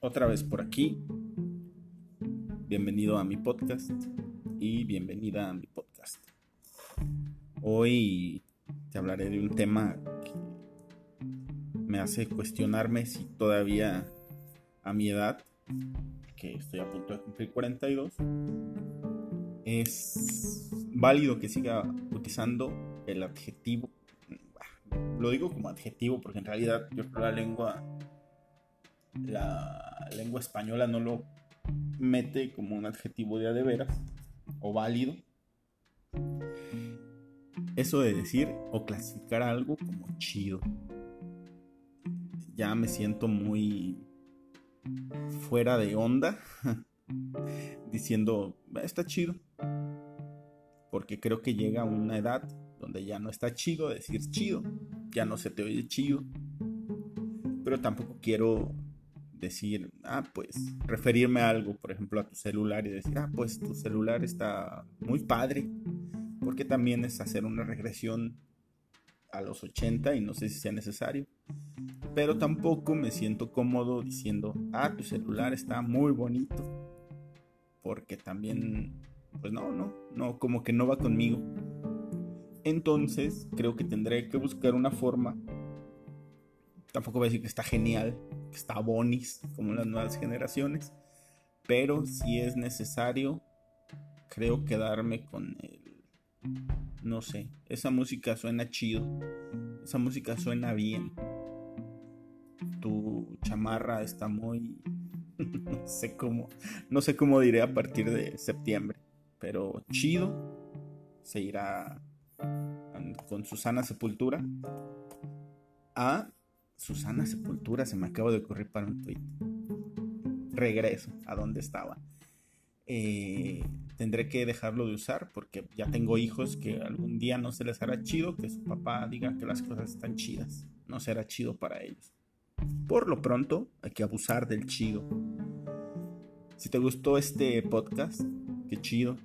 otra vez por aquí. Bienvenido a mi podcast y bienvenida a mi podcast. Hoy te hablaré de un tema que me hace cuestionarme si todavía a mi edad, que estoy a punto de cumplir 42, es válido que siga utilizando el adjetivo. Lo digo como adjetivo porque en realidad yo creo la lengua la lengua española no lo mete como un adjetivo de veras o válido. Eso de decir o clasificar algo como chido. Ya me siento muy fuera de onda diciendo, está chido. Porque creo que llega una edad donde ya no está chido decir chido, ya no se te oye chido. Pero tampoco quiero decir, ah, pues, referirme a algo, por ejemplo, a tu celular y decir, ah, pues tu celular está muy padre, porque también es hacer una regresión a los 80 y no sé si sea necesario. Pero tampoco me siento cómodo diciendo, ah, tu celular está muy bonito, porque también, pues no, no, no, como que no va conmigo. Entonces, creo que tendré que buscar una forma. Tampoco voy a decir que está genial, está bonis como las nuevas generaciones, pero si es necesario, creo quedarme con el... No sé, esa música suena chido, esa música suena bien. Tu chamarra está muy... no sé cómo, no sé cómo diré a partir de septiembre, pero chido se irá con Susana Sepultura a Susana Sepultura se me acaba de ocurrir para un tweet. Regreso a donde estaba. Eh, tendré que dejarlo de usar porque ya tengo hijos que algún día no se les hará chido que su papá diga que las cosas están chidas. No será chido para ellos. Por lo pronto, hay que abusar del chido. Si te gustó este podcast, qué chido.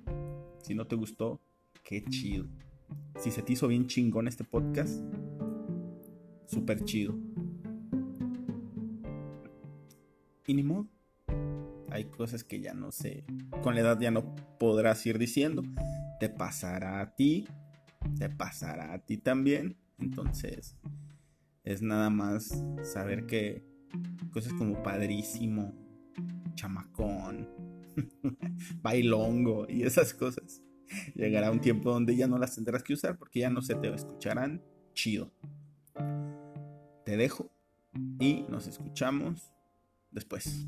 Si no te gustó, qué chido. Si se te hizo bien chingón este podcast, súper chido. Y ni modo. Hay cosas que ya no sé. Con la edad ya no podrás ir diciendo. Te pasará a ti. Te pasará a ti también. Entonces, es nada más saber que cosas como padrísimo, chamacón, bailongo y esas cosas. Llegará un tiempo donde ya no las tendrás que usar porque ya no se te escucharán chido. Te dejo y nos escuchamos después.